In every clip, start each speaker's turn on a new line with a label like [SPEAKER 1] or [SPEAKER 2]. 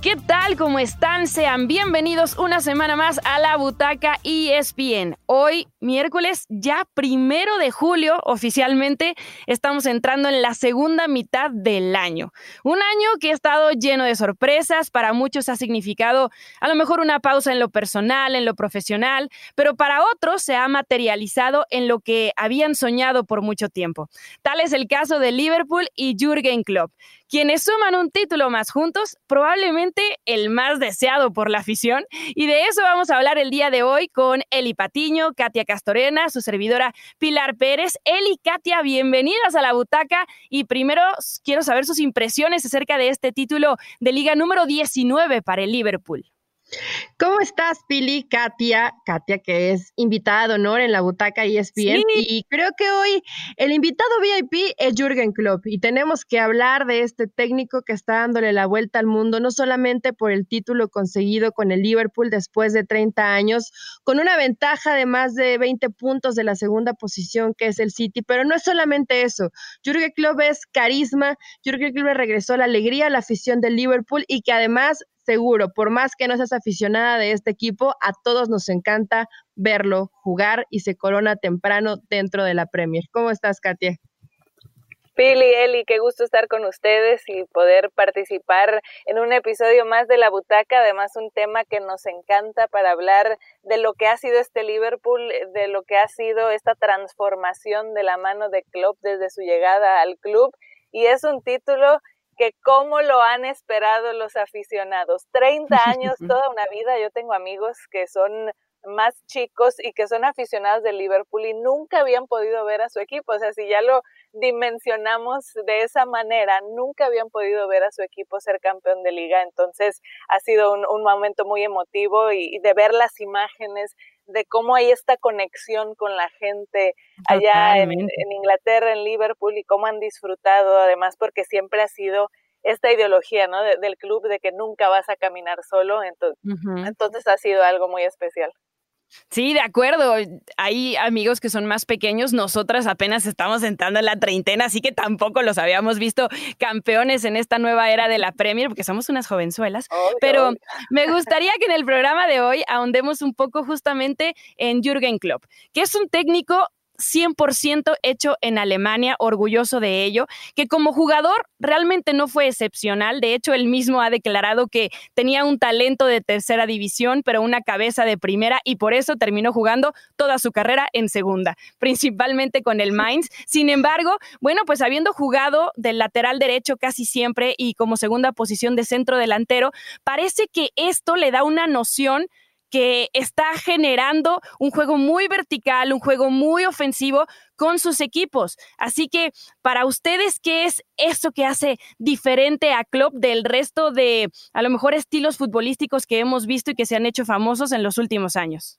[SPEAKER 1] ¿Qué tal? ¿Cómo están? Sean bienvenidos una semana más a la Butaca ESPN. Hoy, miércoles, ya primero de julio, oficialmente, estamos entrando en la segunda mitad del año. Un año que ha estado lleno de sorpresas, para muchos ha significado a lo mejor una pausa en lo personal, en lo profesional, pero para otros se ha materializado en lo que habían soñado por mucho tiempo. Tal es el caso de Liverpool y Jürgen Klopp quienes suman un título más juntos, probablemente el más deseado por la afición. Y de eso vamos a hablar el día de hoy con Eli Patiño, Katia Castorena, su servidora Pilar Pérez. Eli, Katia, bienvenidas a la butaca. Y primero quiero saber sus impresiones acerca de este título de liga número 19 para el Liverpool.
[SPEAKER 2] ¿Cómo estás, Pili? Katia, Katia, que es invitada de honor en la butaca ESPN. Y creo que hoy el invitado VIP es Jürgen Klopp. Y tenemos que hablar de este técnico que está dándole la vuelta al mundo, no solamente por el título conseguido con el Liverpool después de 30 años, con una ventaja de más de 20 puntos de la segunda posición que es el City, pero no es solamente eso. Jürgen Klopp es carisma, Jürgen Klopp regresó la alegría a la afición del Liverpool y que además seguro, por más que no seas aficionada de este equipo, a todos nos encanta verlo jugar y se corona temprano dentro de la Premier. ¿Cómo estás, Katia?
[SPEAKER 3] Pili, Eli, qué gusto estar con ustedes y poder participar en un episodio más de La Butaca, además un tema que nos encanta para hablar de lo que ha sido este Liverpool, de lo que ha sido esta transformación de la mano de Klopp desde su llegada al club y es un título que cómo lo han esperado los aficionados. 30 años, toda una vida. Yo tengo amigos que son más chicos y que son aficionados del Liverpool y nunca habían podido ver a su equipo. O sea, si ya lo dimensionamos de esa manera, nunca habían podido ver a su equipo ser campeón de liga. Entonces ha sido un, momento muy emotivo y, de ver las imágenes de cómo hay esta conexión con la gente allá en, Inglaterra, en Liverpool, y cómo han disfrutado, además, porque siempre ha sido esta ideología ¿no? del club de que nunca vas a caminar solo, entonces, entonces ha sido algo muy especial.
[SPEAKER 1] Sí, de acuerdo. Hay amigos que son más pequeños. Nosotras apenas estamos entrando en la treintena, así que tampoco los habíamos visto campeones en esta nueva era de la Premier, porque somos unas jovenzuelas. Pero me gustaría que en el programa de hoy ahondemos un poco justamente en Jürgen Klopp, que es un técnico 100% hecho en Alemania, orgulloso de ello, que como jugador realmente no fue excepcional, de hecho él mismo ha declarado que tenía un talento de tercera división, pero una cabeza de primera y por eso terminó jugando toda su carrera en segunda, principalmente con el Mainz. Sin embargo, bueno, pues habiendo jugado del lateral derecho casi siempre y como segunda posición de centro delantero, parece que esto le da una noción que está generando un juego muy vertical, un juego muy ofensivo con sus equipos. Así que para ustedes, ¿qué es eso que hace diferente a Klopp del resto de, a lo mejor, estilos futbolísticos que hemos visto y que se han hecho famosos en los últimos años?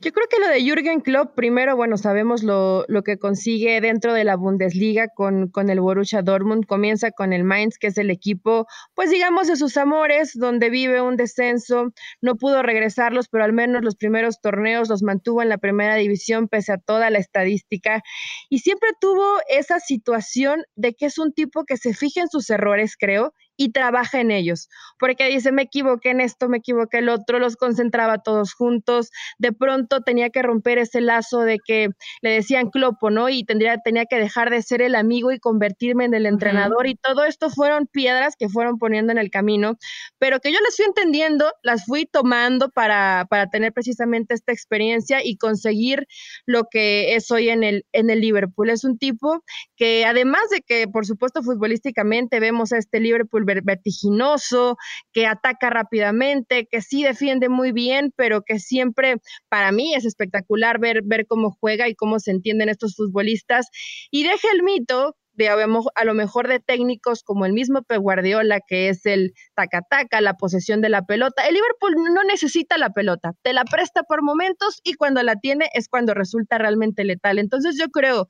[SPEAKER 2] Yo creo que lo de Jürgen Klopp, primero, bueno, sabemos lo, lo que consigue dentro de la Bundesliga con, con, el Borussia Dortmund. Comienza con el Mainz, que es el equipo, pues digamos, de sus amores, donde vive un descenso. No pudo regresarlos, pero al menos los primeros torneos los mantuvo en la primera división, pese a toda la estadística. Y siempre tuvo esa situación de que es un tipo que se fija en sus errores, creo, y trabaja en ellos, porque dice, me equivoqué en esto, me equivoqué el otro, los concentraba todos juntos, de pronto tenía que romper ese lazo de que le decían clopo, ¿no? Y tendría, tenía que dejar de ser el amigo y convertirme en el entrenador y todo esto fueron piedras que fueron poniendo en el camino, pero que yo las fui entendiendo, las fui tomando para, para tener precisamente esta experiencia y conseguir lo que es hoy en el, en el Liverpool. Es un tipo que además de que, por supuesto, futbolísticamente vemos a este Liverpool vertiginoso, que ataca rápidamente, que sí defiende muy bien, pero que siempre para mí es espectacular ver, ver cómo juega y cómo se entienden estos futbolistas. Y deja el mito a lo mejor de técnicos como el mismo Pep Guardiola, que es el taca-taca, la posesión de la pelota. El Liverpool no necesita la pelota, te la presta por momentos y cuando la tiene es cuando resulta realmente letal. Entonces yo creo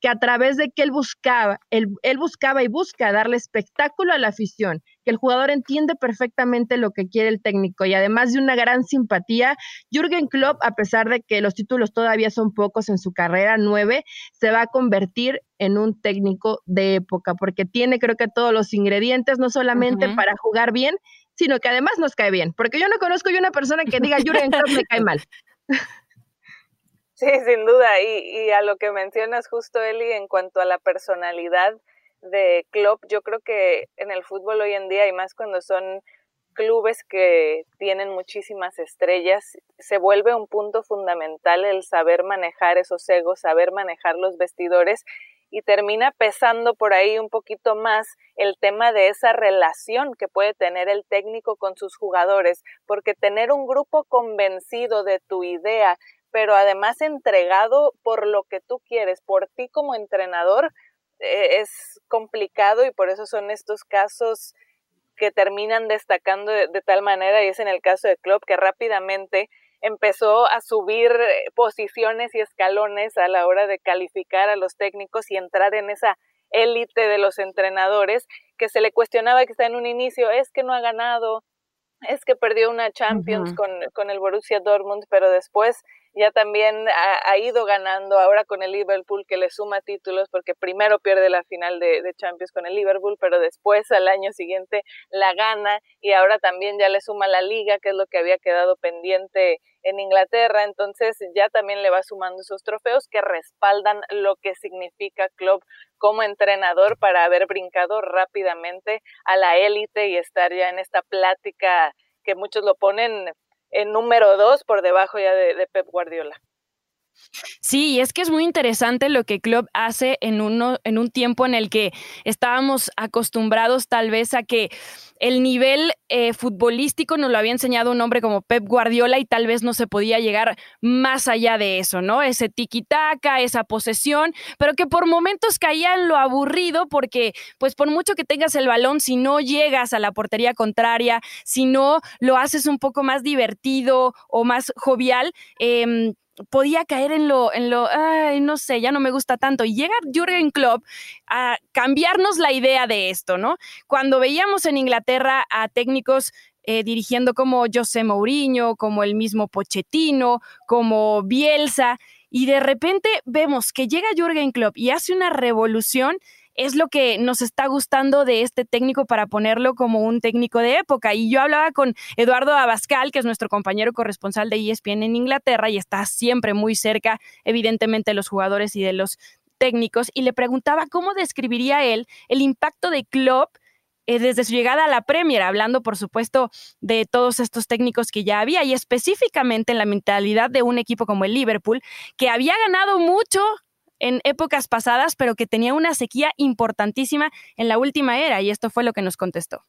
[SPEAKER 2] que a través de que él buscaba, él, él buscaba y busca darle espectáculo a la afición, que el jugador entiende perfectamente lo que quiere el técnico y además de una gran simpatía, Jürgen Klopp, a pesar de que los títulos todavía son pocos en su carrera, nueve, se va a convertir en un técnico de época, porque tiene creo que todos los ingredientes, no solamente para jugar bien, sino que además nos cae bien, porque yo no conozco yo una persona que diga Jürgen Klopp me cae mal.
[SPEAKER 3] Sí, sin duda, y, y a lo que mencionas justo, Eli, en cuanto a la personalidad de Klopp, yo creo que en el fútbol hoy en día, y más cuando son clubes que tienen muchísimas estrellas, se vuelve un punto fundamental el saber manejar esos egos, saber manejar los vestidores y termina pesando por ahí un poquito más el tema de esa relación que puede tener el técnico con sus jugadores, porque tener un grupo convencido de tu idea, pero además entregado por lo que tú quieres, por ti como entrenador, es complicado y por eso son estos casos que terminan destacando de, tal manera, y es en el caso de Klopp, que rápidamente empezó a subir eh, posiciones y escalones a la hora de calificar a los técnicos y entrar en esa élite de los entrenadores que se le cuestionaba que está en un inicio, es que no ha ganado, es que perdió una Champions con, con el Borussia Dortmund, pero después ya también ha, ido ganando ahora con el Liverpool que le suma títulos porque primero pierde la final de, de, Champions con el Liverpool, pero después al año siguiente la gana y ahora también ya le suma la liga, que es lo que había quedado pendiente en Inglaterra, entonces ya también le va sumando esos trofeos que respaldan lo que significa Klopp como entrenador para haber brincado rápidamente a la élite y estar ya en esta plática que muchos lo ponen en número dos por debajo ya de, Pep Guardiola.
[SPEAKER 1] Sí, es que es muy interesante lo que Klopp hace en, uno, en un tiempo en el que estábamos acostumbrados tal vez a que el nivel eh, futbolístico nos lo había enseñado un hombre como Pep Guardiola y tal vez no se podía llegar más allá de eso, ¿no? Ese tiki-taka, esa posesión, pero que por momentos caía en lo aburrido porque, pues por mucho que tengas el balón, si no llegas a la portería contraria, si no lo haces un poco más divertido o más jovial, eh, podía caer en lo, en lo, ay, no sé, ya no me gusta tanto. Y llega Jürgen Klopp a cambiarnos la idea de esto, ¿no? Cuando veíamos en Inglaterra a técnicos eh, dirigiendo como José Mourinho, como el mismo Pochettino, como Bielsa, y de repente vemos que llega Jürgen Klopp y hace una revolución es lo que nos está gustando de este técnico para ponerlo como un técnico de época. Y yo hablaba con Eduardo Abascal, que es nuestro compañero corresponsal de ESPN en Inglaterra y está siempre muy cerca, evidentemente, de los jugadores y de los técnicos, y le preguntaba cómo describiría él el impacto de Klopp eh, desde su llegada a la Premier, hablando por supuesto de todos estos técnicos que ya había y específicamente en la mentalidad de un equipo como el Liverpool, que había ganado mucho en épocas pasadas, pero que tenía una sequía importantísima en la última era, y esto fue lo que nos contestó.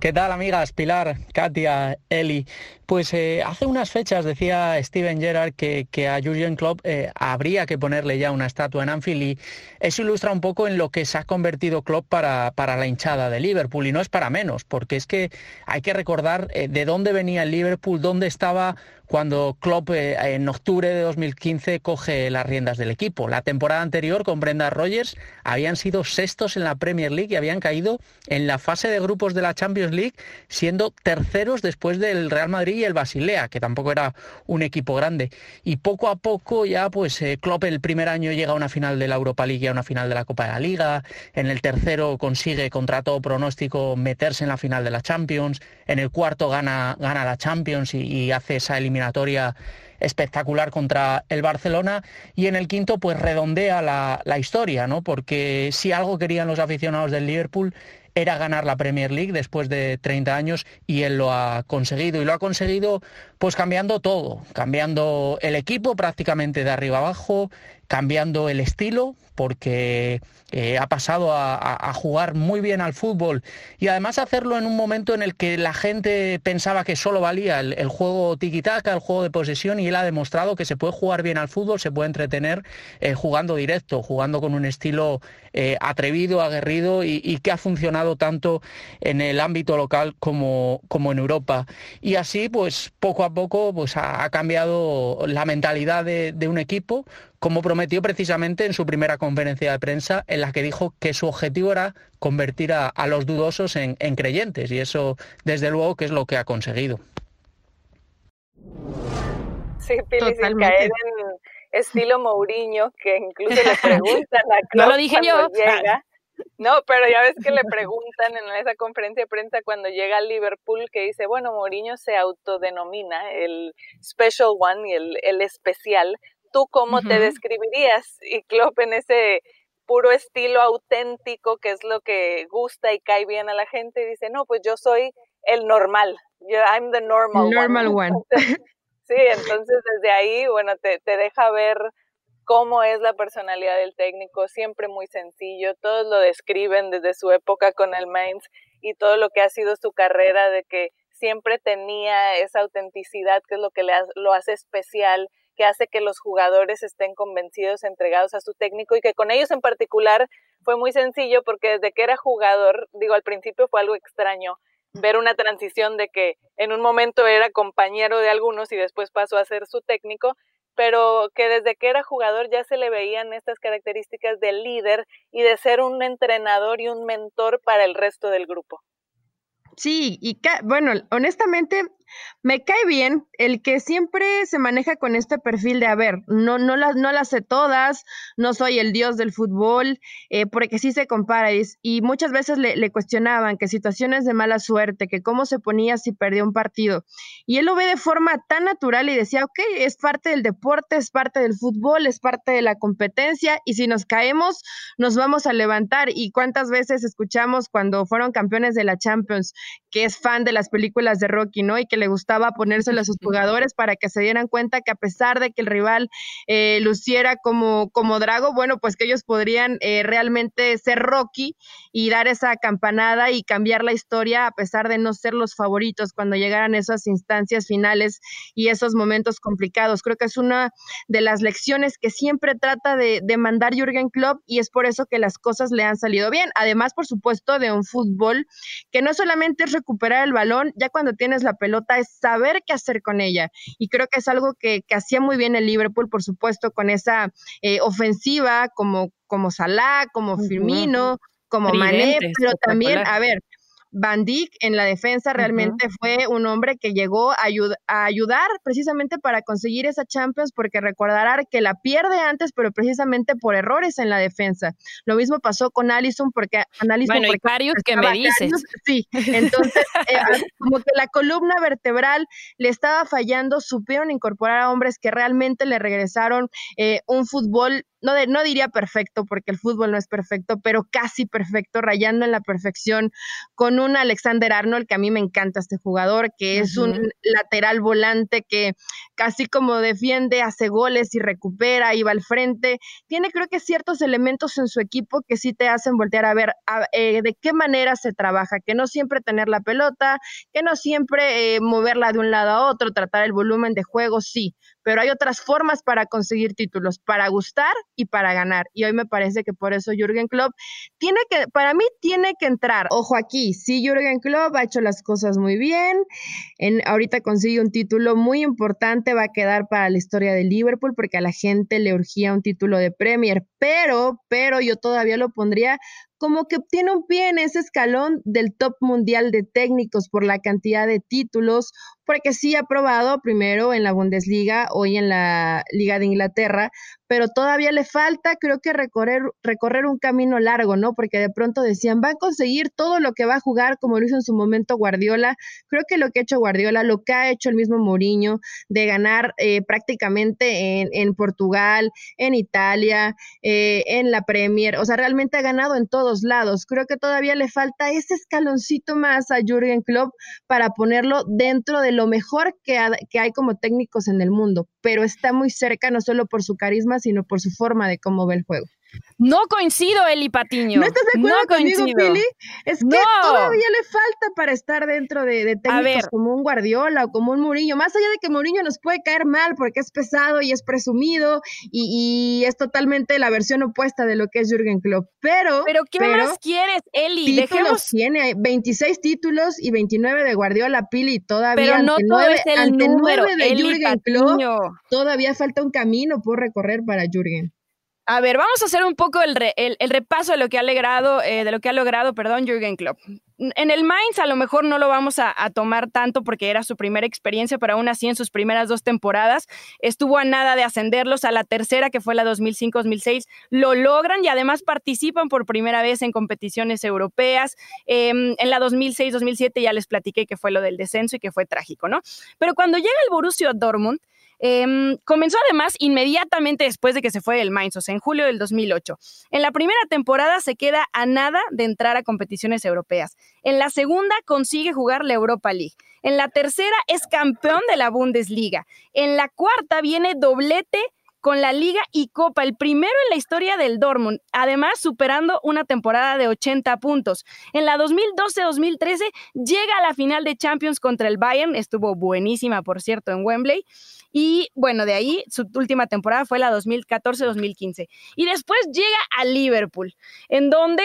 [SPEAKER 4] ¿Qué tal amigas? Pilar, Katia, Eli. Pues eh, hace unas fechas decía Steven Gerrard que, a Jurgen Klopp eh, habría que ponerle ya una estatua en Anfield y eso ilustra un poco en lo que se ha convertido Klopp para, para la hinchada de Liverpool y no es para menos, porque es que hay que recordar eh, de dónde venía el Liverpool, dónde estaba cuando Klopp en octubre de 2015 coge las riendas del equipo. La temporada anterior con Brenda Rogers habían sido sextos en la Premier League y habían caído en la fase de grupos de la Champions League siendo terceros después del Real Madrid el Basilea, que tampoco era un equipo grande. Y poco a poco ya pues eh, Klopp el primer año llega a una final de la Europa League y a una final de la Copa de la Liga, en el tercero consigue contra todo pronóstico meterse en la final de la Champions, en el cuarto gana, gana la Champions y, y hace esa eliminación espectacular contra el Barcelona y en el quinto pues redondea la, la, historia, ¿no? Porque si algo querían los aficionados del Liverpool era ganar la Premier League después de 30 años y él lo ha conseguido. Y lo ha conseguido pues cambiando todo, cambiando el equipo prácticamente de arriba abajo, cambiando el estilo, porque eh, ha pasado a, jugar muy bien al fútbol y además hacerlo en un momento en el que la gente pensaba que solo valía el, juego tiki-taka, el juego de posesión, y él ha demostrado que se puede jugar bien al fútbol, se puede entretener eh, jugando directo, jugando con un estilo eh, atrevido, aguerrido y, que ha funcionado tanto en el ámbito local como, como en Europa. Y así, pues poco a poco, pues ha, cambiado la mentalidad de, de un equipo como prometió precisamente en su primera conferencia de prensa, en la que dijo que su objetivo era convertir a, los dudosos en, creyentes, y eso, desde luego, que es lo que ha conseguido.
[SPEAKER 3] Sí, Pili, sin caer en estilo Mourinho, que incluso le preguntan a Klopp
[SPEAKER 1] No lo dije yo.
[SPEAKER 3] Llega, No, pero ya ves que le preguntan en esa conferencia de prensa cuando llega al Liverpool que dice, bueno, Mourinho se autodenomina el special one y el, el especial. ¿Tú cómo te describirías? Y Klopp en ese puro estilo auténtico, que es lo que gusta y cae bien a la gente, dice, no, pues yo soy el normal. Yo, I'm the normal,
[SPEAKER 2] normal one.
[SPEAKER 3] sí, entonces desde ahí, bueno, te, te deja ver cómo es la personalidad del técnico, siempre muy sencillo, todos lo describen desde su época con el Mainz y todo lo que ha sido su carrera de que siempre tenía esa autenticidad que es lo que le lo hace especial, que hace que los jugadores estén convencidos, entregados a su técnico y que con ellos en particular fue muy sencillo porque desde que era jugador, digo, al principio fue algo extraño ver una transición de que en un momento era compañero de algunos y después pasó a ser su técnico, pero que desde que era jugador ya se le veían estas características de líder y de ser un entrenador y un mentor para el resto del grupo.
[SPEAKER 2] Sí, y bueno, honestamente me cae bien el que siempre se maneja con este perfil de, a ver, no, no, las, no las sé todas, no soy el dios del fútbol, eh, porque sí se compara. Y, muchas veces le, cuestionaban que situaciones de mala suerte, que cómo se ponía si perdía un partido. Y él lo ve de forma tan natural y decía, ok, es parte del deporte, es parte del fútbol, es parte de la competencia, y si nos caemos, nos vamos a levantar. Y cuántas veces escuchamos cuando fueron campeones de la Champions, que es fan de las películas de Rocky, ¿no? Y que le gustaba ponérselo a sus jugadores para que se dieran cuenta que a pesar de que el rival eh, luciera como, como Drago, bueno, pues que ellos podrían eh, realmente ser Rocky y dar esa campanada y cambiar la historia a pesar de no ser los favoritos cuando llegaran esas instancias finales y esos momentos complicados. Creo que es una de las lecciones que siempre trata de, de mandar Jürgen Klopp y es por eso que las cosas le han salido bien. Además, por supuesto, de un fútbol que no solamente es recuperar el balón, ya cuando tienes la pelota es saber qué hacer con ella. Y creo que es algo que, hacía muy bien el Liverpool, por supuesto, con esa eh, ofensiva como, como Salah, como Firmino, como Mané, pero también, a ver, Van Dijk en la defensa realmente fue un hombre que llegó a, a, ayudar precisamente para conseguir esa Champions, porque recordará que la pierde antes, pero precisamente por errores en la defensa. Lo mismo pasó con Allison, porque
[SPEAKER 1] Allison. Bueno, y que me dices.
[SPEAKER 2] sí, entonces, eh, como que la columna vertebral le estaba fallando, supieron incorporar a hombres que realmente le regresaron eh, un fútbol no, no diría perfecto, porque el fútbol no es perfecto, pero casi perfecto, rayando en la perfección, con un Alexander Arnold, que a mí me encanta este jugador, que es un lateral volante que casi como defiende, hace goles y recupera, y va al frente. Tiene creo que ciertos elementos en su equipo que sí te hacen voltear a ver eh, de qué manera se trabaja, que no siempre tener la pelota, que no siempre eh, moverla de un lado a otro, tratar el volumen de juego, sí, pero hay otras formas para conseguir títulos, para gustar y para ganar. Y hoy me parece que por eso Jürgen Klopp tiene que, para mí tiene que entrar. Ojo aquí, sí, Jürgen Klopp ha hecho las cosas muy bien. En, ahorita consigue un título muy importante, va a quedar para la historia de Liverpool porque a la gente le urgía un título de Premier, pero, pero yo todavía lo pondría como que tiene un pie en ese escalón del top mundial de técnicos por la cantidad de títulos, porque sí ha probado primero en la Bundesliga, hoy en la Liga de Inglaterra, pero todavía le falta, creo que recorrer, recorrer un camino largo, ¿no? Porque de pronto decían, va a conseguir todo lo que va a jugar, como lo hizo en su momento Guardiola. Creo que lo que ha hecho Guardiola, lo que ha hecho el mismo Mourinho, de ganar eh, prácticamente en, Portugal, en Italia, eh, en la Premier, o sea, realmente ha ganado en lados. Creo que todavía le falta ese escaloncito más a Jürgen Klopp para ponerlo dentro de lo mejor que, que hay como técnicos en el mundo, pero está muy cerca no solo por su carisma, sino por su forma de cómo ve el juego.
[SPEAKER 1] No coincido, Eli Patiño.
[SPEAKER 2] ¿No estás de acuerdo conmigo, Pili? Es que todavía le falta para estar dentro de, técnicos como un Guardiola o como un Mourinho. Más allá de que Mourinho nos puede caer mal porque es pesado y es presumido y, es totalmente la versión opuesta de lo que es Jürgen Klopp. Pero,
[SPEAKER 1] ¿Pero qué más quieres, Eli?
[SPEAKER 2] Títulos tiene, 26 títulos y 29 de Guardiola, Pili, todavía
[SPEAKER 1] Pero no todo es el número,
[SPEAKER 2] de Jürgen Klopp, todavía falta un camino por recorrer para Jürgen.
[SPEAKER 1] A ver, vamos a hacer un poco el, el, repaso de lo que ha logrado, eh, de lo que ha logrado, perdón, Jürgen Klopp. En el Mainz a lo mejor no lo vamos a, tomar tanto porque era su primera experiencia, pero aún así en sus primeras dos temporadas estuvo a nada de ascenderlos a la tercera, que fue la 2005-2006, lo logran y además participan por primera vez en competiciones europeas. Em, en la 2006-2007 ya les platiqué que fue lo del descenso y que fue trágico, ¿no? Pero cuando llega el Borussia Dortmund, Em, comenzó además inmediatamente después de que se fue el Mainz, en julio del 2008. En la primera temporada se queda a nada de entrar a competiciones europeas. En la segunda consigue jugar la Europa League. En la tercera es campeón de la Bundesliga. En la cuarta viene doblete con la Liga y Copa, el primero en la historia del Dortmund, además superando una temporada de 80 puntos. En la 2012-2013 llega a la final de Champions contra el Bayern, estuvo buenísima, por cierto, en Wembley. Y bueno, de ahí su última temporada fue la 2014-2015. Y después llega a Liverpool, en donde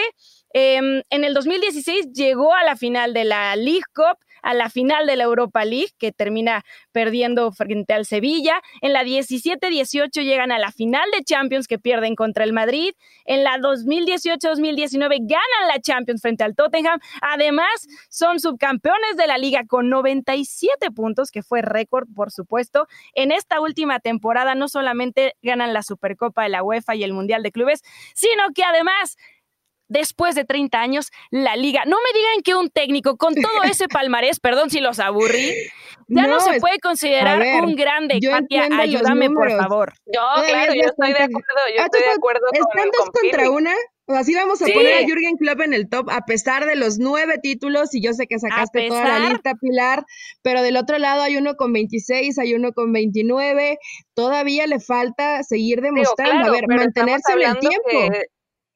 [SPEAKER 1] em, en el 2016 llegó a la final de la League Cup, a la final de la Europa League, que termina perdiendo frente al Sevilla. En la 17-18 llegan a la final de Champions, que pierden contra el Madrid. En la 2018-2019 ganan la Champions frente al Tottenham. Además, son subcampeones de la liga con 97 puntos, que fue récord, por supuesto. En esta última temporada no solamente ganan la Supercopa de la UEFA y el Mundial de Clubes, sino que además después de 30 años la liga. No me digan que un técnico con todo ese palmarés, perdón si los aburrí, ya no, se puede considerar un grande. Katia, ayúdame por favor.
[SPEAKER 3] Yo, claro, yo estoy de acuerdo, yo estoy de acuerdo con,
[SPEAKER 2] Están dos contra una. Así vamos a poner a Jürgen Klopp en el top, a pesar de los nueve títulos, y yo sé que sacaste toda la lista, Pilar, pero del otro lado hay uno con 26, hay uno con 29, todavía le falta seguir demostrando, a ver, mantenerse en el tiempo.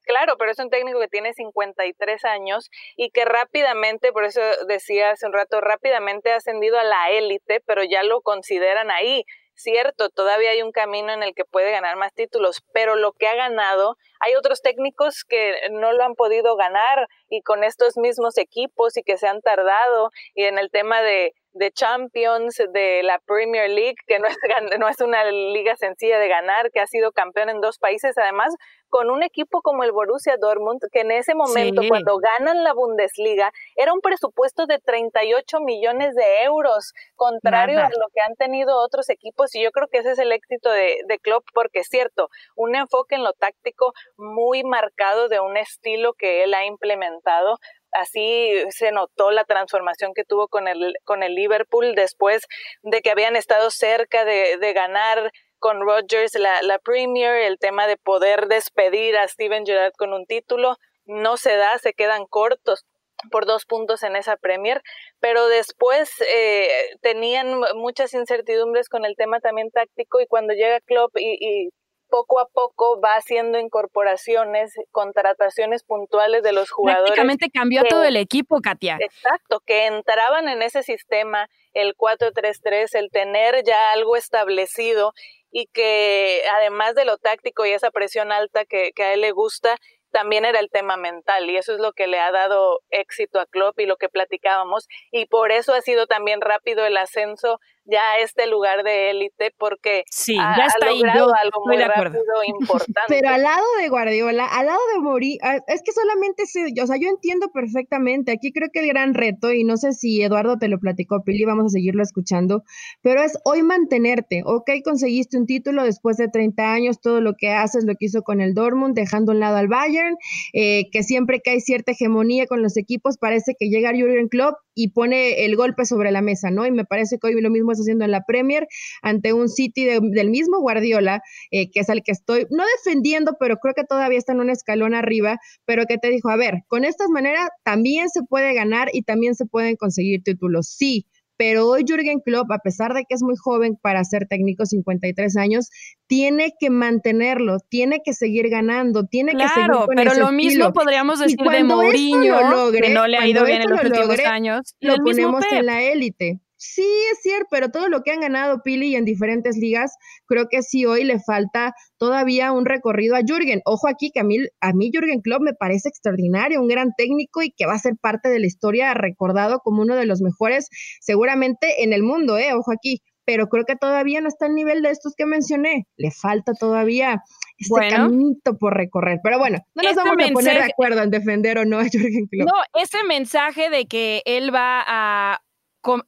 [SPEAKER 3] Claro, pero es un técnico que tiene 53 años y que rápidamente, por eso decía hace un rato, rápidamente ha ascendido a la élite, pero ya lo consideran ahí. Cierto, todavía hay un camino en el que puede ganar más títulos, pero lo que ha ganado, hay otros técnicos que no lo han podido ganar y con estos mismos equipos y que se han tardado y en el tema de de Champions, de la Premier League, que no es, no es una liga sencilla de ganar, que ha sido campeón en dos países, además con un equipo como el Borussia Dortmund, que en ese momento, cuando ganan la Bundesliga, era un presupuesto de 38 millones de euros, contrario a lo que han tenido otros equipos, y yo creo que ese es el éxito de, de Klopp, porque es cierto, un enfoque en lo táctico muy marcado de un estilo que él ha implementado, así se notó la transformación que tuvo con el, con el Liverpool después de que habían estado cerca de, de ganar con Rodgers la, la Premier, el tema de poder despedir a Steven Gerrard con un título, no se da, se quedan cortos por dos puntos en esa Premier, pero después eh, tenían muchas incertidumbres con el tema también táctico y cuando llega Klopp y, y poco a poco va haciendo incorporaciones, contrataciones puntuales de los jugadores.
[SPEAKER 1] Prácticamente cambió todo el equipo, Katia.
[SPEAKER 3] Exacto, que entraban en ese sistema, el 4-3-3, el tener ya algo establecido y que además de lo táctico y esa presión alta que, que a él le gusta, también era el tema mental y eso es lo que le ha dado éxito a Klopp y lo que platicábamos y por eso ha sido también rápido el ascenso ya este lugar de élite porque
[SPEAKER 1] sí, ya está ha logrado algo muy rápido
[SPEAKER 3] importante.
[SPEAKER 2] Pero al lado de Guardiola, al lado de Mori, ah, es que solamente se, o sea, yo entiendo perfectamente, aquí creo que el gran reto, y no sé si Eduardo te lo platicó, Pili, vamos a seguirlo escuchando, pero es hoy mantenerte, ok, conseguiste un título después de 30 años, todo lo que haces lo que hizo con el Dortmund, dejando a un lado al Bayern, eh, que siempre que hay cierta hegemonía con los equipos, parece que llega Jurgen Klopp y pone el golpe sobre la mesa, ¿no? Y me parece que hoy lo mismo está haciendo en la Premier ante un City del mismo Guardiola, eh, que es al que estoy, no defendiendo, pero creo que todavía está en un escalón arriba, pero que te dijo, a ver, con estas maneras también se puede ganar y también se pueden conseguir títulos. Sí, pero hoy Jürgen Klopp, a pesar de que es muy joven para ser técnico, 53 años, tiene que mantenerlo, tiene que seguir ganando, tiene que seguir con
[SPEAKER 1] pero lo mismo podríamos decir de Mourinho, que no le ha ido bien en los últimos años.
[SPEAKER 2] Lo ponemos en la élite. Sí, es cierto, pero todo lo que han ganado Pili en diferentes ligas, creo que sí hoy le falta todavía un recorrido a Jürgen. Ojo aquí que a mí, a mí Jürgen Klopp me parece extraordinario, un gran técnico y que va a ser parte de la historia recordado como uno de los mejores seguramente en el mundo, eh, ojo aquí, pero creo que todavía no está al nivel de estos que mencioné. Le falta todavía ese caminito por recorrer. Pero bueno, no nos vamos a poner de acuerdo en defender o no a Jürgen Klopp.
[SPEAKER 1] No, ese mensaje de que él va a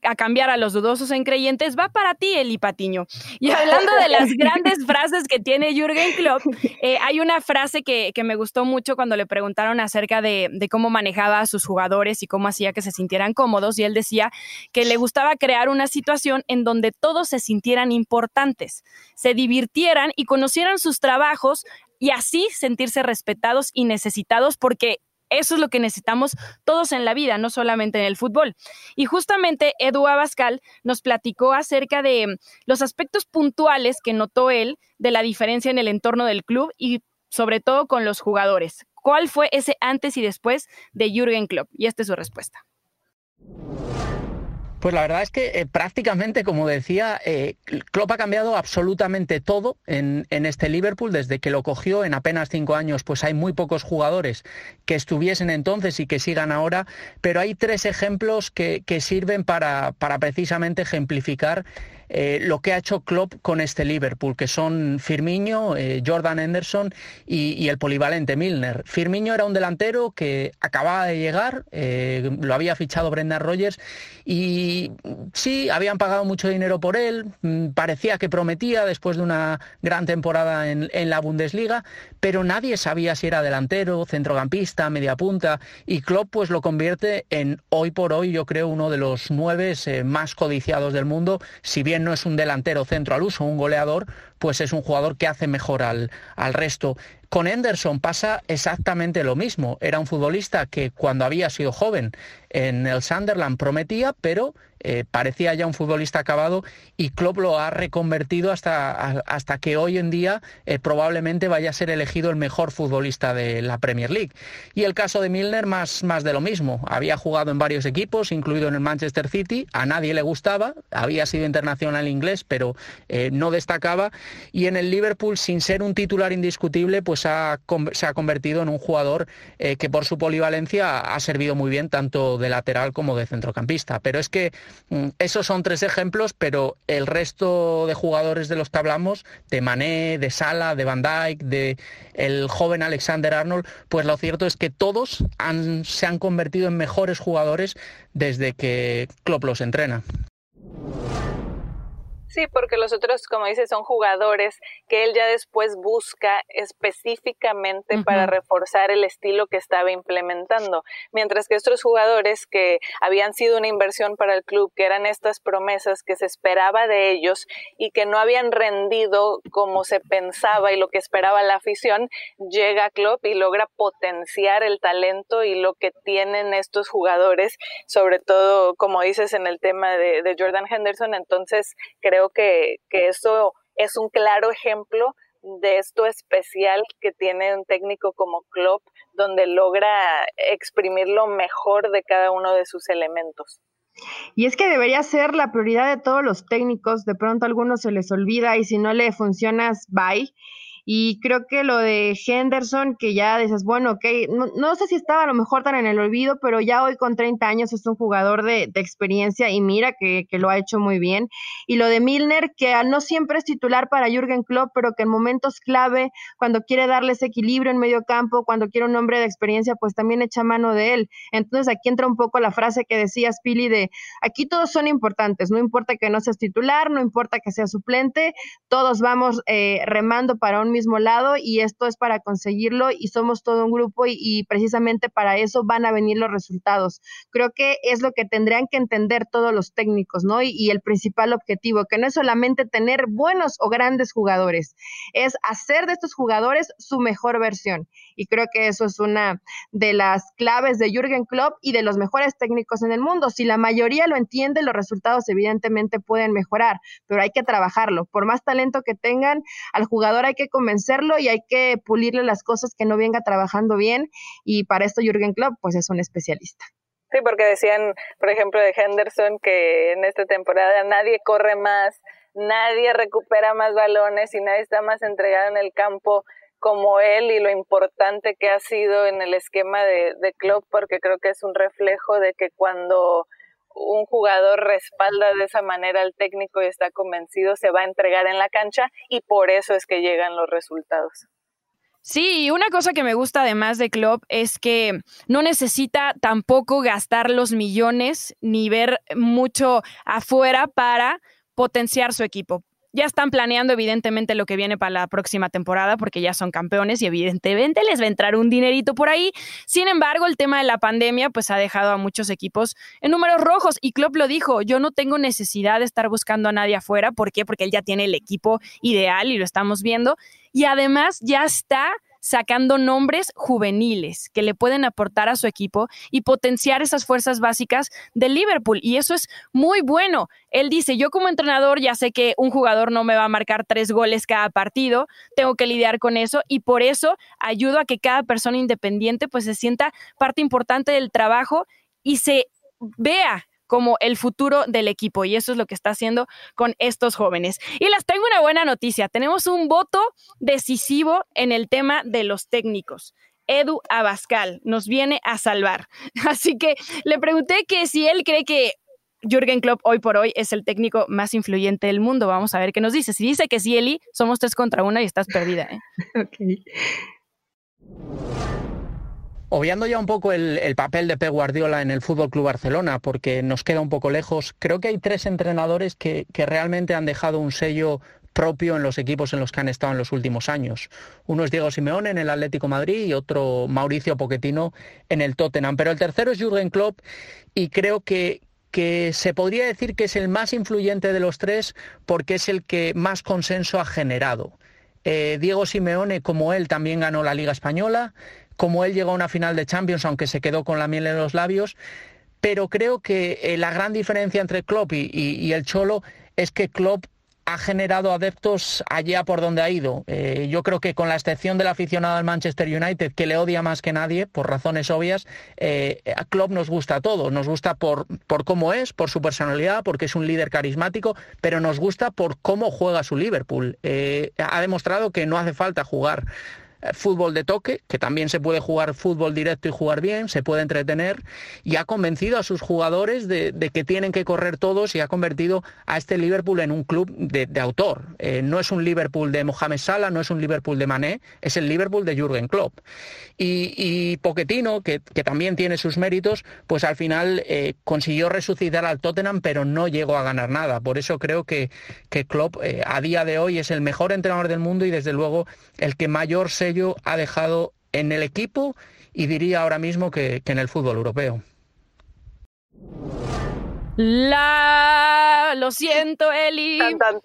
[SPEAKER 1] a cambiar a los dudosos en creyentes, va para ti, Eli Patiño. Y hablando de las grandes frases que tiene Jürgen Klopp, eh, hay una frase que, me gustó mucho cuando le preguntaron acerca de, de, cómo manejaba a sus jugadores y cómo hacía que se sintieran cómodos, y él decía que le gustaba crear una situación en donde todos se sintieran importantes, se divirtieran y conocieran sus trabajos y así sentirse respetados y necesitados porque eso es lo que necesitamos todos en la vida, no solamente en el fútbol. Y justamente Edu Abascal nos platicó acerca de los aspectos puntuales que notó él de la diferencia en el entorno del club y sobre todo con los jugadores. ¿Cuál fue ese antes y después de Jürgen Klopp? Y esta es su respuesta.
[SPEAKER 4] Pues la verdad es que eh, prácticamente, como decía, eh, Klopp ha cambiado absolutamente todo en, este Liverpool desde que lo cogió en apenas cinco años. Pues hay muy pocos jugadores que estuviesen entonces y que sigan ahora, pero hay tres ejemplos que, sirven para, para precisamente ejemplificar eh, lo que ha hecho Klopp con este Liverpool, que son Firmino, eh, Jordan Henderson y, el polivalente Milner. Firmino era un delantero que acababa de llegar, eh, lo había fichado Brendan Rodgers y sí, habían pagado mucho dinero por él, mm, parecía que prometía después de una gran temporada en, la Bundesliga, pero nadie sabía si era delantero, centrocampista, media punta y Klopp pues lo convierte en hoy por hoy yo creo uno de los nueve más codiciados del mundo, si bien no es un delantero centro al uso, un goleador, pues es un jugador que hace mejor al, al resto. Con Henderson pasa exactamente lo mismo. Era un futbolista que cuando había sido joven en el Sunderland prometía, pero eh, parecía ya un futbolista acabado y Klopp lo ha reconvertido hasta, hasta que hoy en día eh, probablemente vaya a ser elegido el mejor futbolista de la Premier League. Y el caso de Milner más, más de lo mismo. Había jugado en varios equipos, incluido en el Manchester City, a nadie le gustaba, había sido internacional inglés, pero eh, no destacaba y en el Liverpool, sin ser un titular indiscutible, pues se ha convertido en un jugador que por su polivalencia ha servido muy bien tanto de lateral como de centrocampista. Pero es que Mm, esos son tres ejemplos, pero el resto de jugadores de los que hablamos, de Mané, de Sala, de Van Dijk, de el joven Alexander Arnold, pues lo cierto es que todos se han convertido en mejores jugadores desde que Klopp los entrena.
[SPEAKER 3] Sí, porque los otros, como dices, son jugadores que él ya después busca específicamente para reforzar el estilo que estaba implementando. Mientras que estos jugadores que habían sido una inversión para el club, que eran estas promesas que se esperaba de ellos y que no habían rendido como se pensaba y lo que esperaba la afición, llega Klopp y logra potenciar el talento y lo que tienen estos jugadores, sobre todo, como dices, en el tema de, de Jordan Henderson. Entonces, creo que, eso es un claro ejemplo de esto especial que tiene un técnico como Klopp, donde logra exprimir lo mejor de cada uno de sus elementos.
[SPEAKER 2] Y es que debería ser la prioridad de todos los técnicos, de pronto a algunos se les olvida y si no le funcionas, bye. Y creo que lo de Henderson, que ya dices, bueno, ok, no, sé si estaba a lo mejor tan en el olvido, pero ya hoy con 30 años es un jugador de, experiencia y mira que, lo ha hecho muy bien. Y lo de Milner, que no siempre es titular para Jürgen Klopp, pero que en momentos clave, cuando quiere darle ese equilibrio en medio campo, cuando quiere un hombre de experiencia, pues también echa mano de él. Entonces aquí entra un poco la frase que decías, Pili, de aquí todos son importantes, no importa que no seas titular, no importa que seas suplente, todos vamos eh, remando para un mismo lado y esto es para conseguirlo y somos todo un grupo y, precisamente para eso van a venir los resultados. Creo que es lo que tendrían que entender todos los técnicos, ¿no? Y, el principal objetivo, que no es solamente tener buenos o grandes jugadores, es hacer de estos jugadores su mejor versión. Y creo que eso es una de las claves de Jürgen Klopp y de los mejores técnicos en el mundo. Si la mayoría lo entiende, los resultados evidentemente pueden mejorar, pero hay que trabajarlo. Por más talento que tengan, al jugador hay que y hay que pulirle las cosas que no venga trabajando bien y para esto Jürgen Klopp pues es un especialista.
[SPEAKER 3] Sí, porque decían, por ejemplo, de Henderson que en esta temporada nadie corre más, nadie recupera más balones y nadie está más entregado en el campo como él y lo importante que ha sido en el esquema de, de Klopp, porque creo que es un reflejo de que cuando un jugador respalda de esa manera al técnico y está convencido, se va a entregar en la cancha y por eso es que llegan los resultados.
[SPEAKER 1] Sí, una cosa que me gusta además de Klopp es que no necesita tampoco gastar los millones ni ver mucho afuera para potenciar su equipo. Ya están planeando evidentemente lo que viene para la próxima temporada porque ya son campeones y evidentemente les va a entrar un dinerito por ahí. Sin embargo, el tema de la pandemia pues ha dejado a muchos equipos en números rojos y Klopp lo dijo, yo no tengo necesidad de estar buscando a nadie afuera, ¿por qué? Porque él ya tiene el equipo ideal y lo estamos viendo y además ya está sacando nombres juveniles que le pueden aportar a su equipo y potenciar esas fuerzas básicas de Liverpool. Y eso es muy bueno. Él dice, yo como entrenador ya sé que un jugador no me va a marcar tres goles cada partido, tengo que lidiar con eso y por eso ayudo a que cada persona independiente pues se sienta parte importante del trabajo y se vea como el futuro del equipo y eso es lo que está haciendo con estos jóvenes. Y les tengo una buena noticia, tenemos un voto decisivo en el tema de los técnicos. Edu Abascal nos viene a salvar. Así que le pregunté que si él cree que Jürgen Klopp hoy por hoy es el técnico más influyente del mundo. Vamos a ver qué nos dice. Si dice que sí, Eli, somos tres contra una y estás perdida. ¿eh?
[SPEAKER 4] Obviando ya un poco el, papel de Pep Guardiola en el Fútbol Club Barcelona, porque nos queda un poco lejos, creo que hay tres entrenadores que, realmente han dejado un sello propio en los equipos en los que han estado en los últimos años. Uno es Diego Simeone en el Atlético Madrid y otro Mauricio Pochettino en el Tottenham. Pero el tercero es Jürgen Klopp y creo que, se podría decir que es el más influyente de los tres porque es el que más consenso ha generado. Eh, Diego Simeone, como él, también ganó la Liga Española como él llegó a una final de Champions, aunque se quedó con la miel en los labios. Pero creo que eh, la gran diferencia entre Klopp y, el Cholo es que Klopp ha generado adeptos allá por donde ha ido. Eh, yo creo que con la excepción del aficionado al Manchester United, que le odia más que nadie, por razones obvias, eh, a Klopp nos gusta todo. Nos gusta por, por cómo es, por su personalidad, porque es un líder carismático, pero nos gusta por cómo juega su Liverpool. ha demostrado que no hace falta jugar eh, fútbol de toque, que también se puede jugar fútbol directo y jugar bien, se puede entretener, y ha convencido a sus jugadores de, que tienen que correr todos y ha convertido a este Liverpool en un club de, autor. Eh, no es un Liverpool de Mohamed Salah, no es un Liverpool de Mané, es el Liverpool de Jürgen Klopp. Y, Pochettino, que, también tiene sus méritos, pues al final eh, consiguió resucitar al Tottenham, pero no llegó a ganar nada. Por eso creo que, que Klopp a día de hoy es el mejor entrenador del mundo y desde luego el que mayor se ha dejado en el equipo y diría ahora mismo que, en el fútbol europeo.
[SPEAKER 1] La, lo siento, Eli.
[SPEAKER 2] Tan,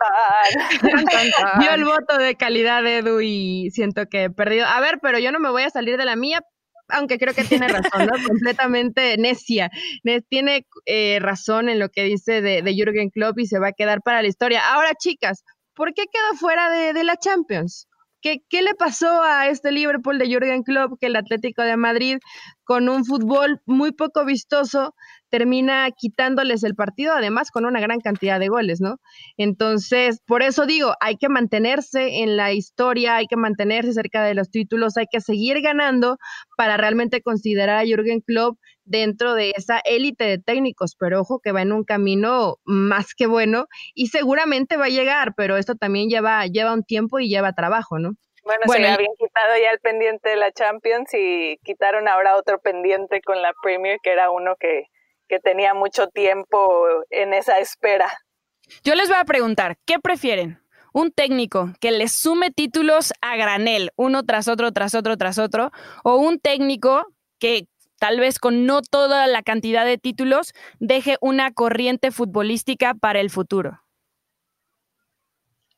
[SPEAKER 2] Dio el voto de calidad de Edu y siento que he perdido. A ver, pero yo no me voy a salir de la mía, aunque creo que tiene razón, ¿no? Completamente necia. Tiene eh, razón en lo que dice de, de, Jürgen Klopp y se va a quedar para la historia. Ahora, chicas, ¿por qué quedó fuera de, de la Champions? ¿Qué, le pasó a este Liverpool de Jürgen Klopp que el Atlético de Madrid, con un fútbol muy poco vistoso, termina quitándoles el partido, además con una gran cantidad de goles, ¿no? Entonces, por eso digo, hay que mantenerse en la historia, hay que mantenerse cerca de los títulos, hay que seguir ganando para realmente considerar a Jürgen Klopp dentro de esa élite de técnicos, pero ojo que va en un camino más que bueno y seguramente va a llegar, pero esto también lleva, lleva un tiempo y lleva trabajo, ¿no?
[SPEAKER 3] Bueno, se habían quitado ya el pendiente de la Champions y quitaron ahora otro pendiente con la Premier, que era uno que, que tenía mucho tiempo en esa espera.
[SPEAKER 1] Yo les voy a preguntar, ¿qué prefieren? un técnico que les sume títulos a granel, uno tras otro, tras otro, tras otro, o un técnico que tal vez con no toda la cantidad de títulos, deje una corriente futbolística para el futuro?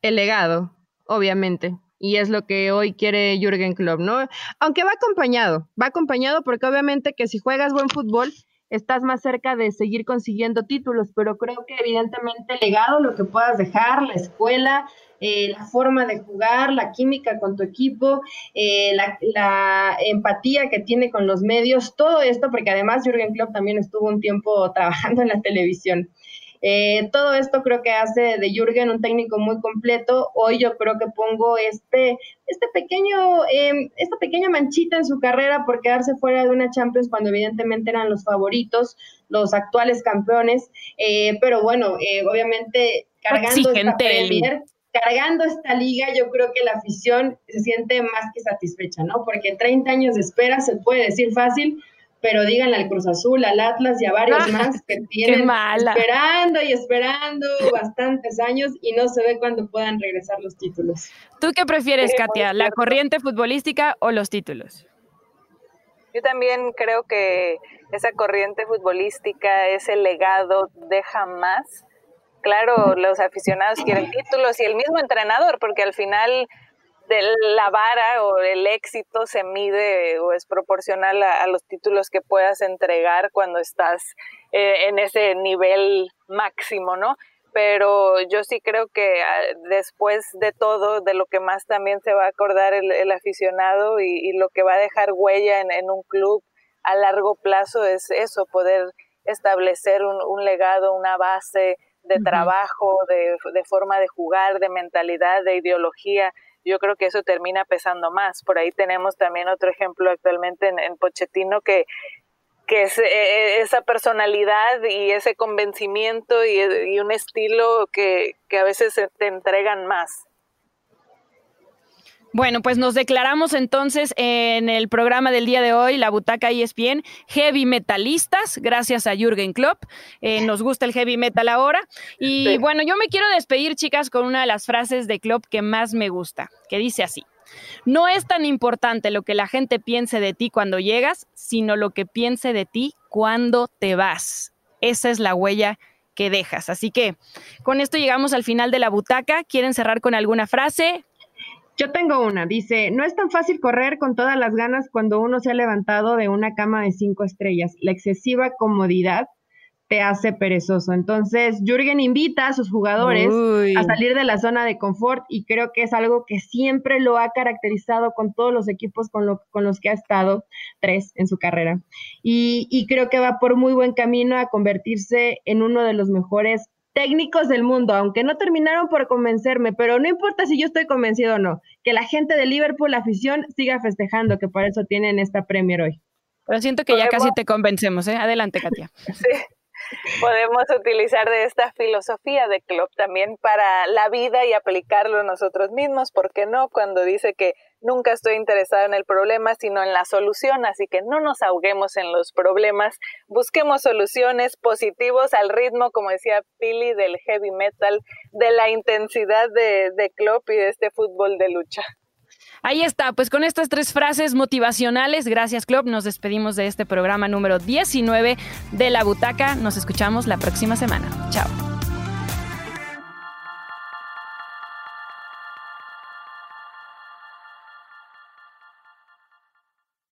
[SPEAKER 2] El legado, obviamente. Y es lo que hoy quiere Jürgen Klopp, ¿no? Aunque va acompañado, va acompañado porque obviamente que si juegas buen fútbol, estás más cerca de seguir consiguiendo títulos, pero creo que evidentemente el legado, lo que puedas dejar, la escuela, eh, la forma de jugar, la química con tu equipo, eh, la, empatía que tiene con los medios, todo esto, porque además Jürgen Klopp también estuvo un tiempo trabajando en la televisión. Eh, todo esto creo que hace de Jürgen un técnico muy completo. Hoy yo creo que pongo este, este pequeño, em, esta pequeña manchita en su carrera por quedarse fuera de una Champions cuando evidentemente eran los favoritos, los actuales campeones. pero bueno, obviamente cargando esta Premier, cargando esta liga, yo creo que la afición se siente más que satisfecha, ¿no? Porque 30 años de espera se puede decir fácil, pero díganle al Cruz Azul, al Atlas y a varios ah, más que tienen esperando y esperando bastantes años y no se ve cuándo puedan regresar los títulos.
[SPEAKER 1] ¿Tú qué prefieres, Katia, la corriente futbolística o los títulos?
[SPEAKER 3] Yo también creo que esa corriente futbolística, ese legado deja más. Claro, los aficionados quieren títulos y el mismo entrenador, porque al final la vara o el éxito se mide o es proporcional a, los títulos que puedas entregar cuando estás eh, en ese nivel máximo, ¿no? Pero yo sí creo que ah, después de todo, de lo que más también se va a acordar el, aficionado y, lo que va a dejar huella en, un club a largo plazo es eso, poder establecer un, legado, una base de trabajo, de, de forma de jugar, de mentalidad, de ideología yo creo que eso termina pesando más. Por ahí tenemos también otro ejemplo actualmente en, Pochettino que, que es eh, esa personalidad y ese convencimiento y, un estilo que, que a veces te entregan más.
[SPEAKER 1] Bueno, pues nos declaramos entonces en el programa del día de hoy, la butaca ESPN, heavy metalistas, gracias a Jürgen Klopp. Eh, nos gusta el heavy metal ahora. Y bueno, yo me quiero despedir, chicas, con una de las frases de Klopp que más me gusta, que dice así. No es tan importante lo que la gente piense de ti cuando llegas, sino lo que piense de ti cuando te vas. Esa es la huella que dejas. Así que con esto llegamos al final de la butaca. ¿Quieren cerrar con alguna frase?
[SPEAKER 2] Yo tengo una, dice, no es tan fácil correr con todas las ganas cuando uno se ha levantado de una cama de cinco estrellas. La excesiva comodidad te hace perezoso. Entonces, Jürgen invita a sus jugadores a salir de la zona de confort y creo que es algo que siempre lo ha caracterizado con todos los equipos con, con los que ha estado, tres en su carrera. Y, y creo que va por muy buen camino a convertirse en uno de los mejores técnicos del mundo, aunque no terminaron por convencerme, pero no importa si yo estoy convencido o no, que la gente de Liverpool, la afición, siga festejando, que por eso tienen esta Premier hoy.
[SPEAKER 1] Pero siento que ya casi te convencemos, ¿eh? Adelante, Katia.
[SPEAKER 3] sí podemos utilizar de esta filosofía de Klopp también para la vida y aplicarlo nosotros mismos, ¿por qué no? Cuando dice que nunca estoy interesado en el problema, sino en la solución, así que no nos ahoguemos en los problemas, busquemos soluciones positivos al ritmo, como decía Pili, del heavy metal, de la intensidad de, de Klopp y de este fútbol de lucha.
[SPEAKER 1] Ahí está, pues con estas tres frases motivacionales, gracias Club, nos despedimos de este programa número 19 de La Butaca. Nos escuchamos la próxima semana. Chao.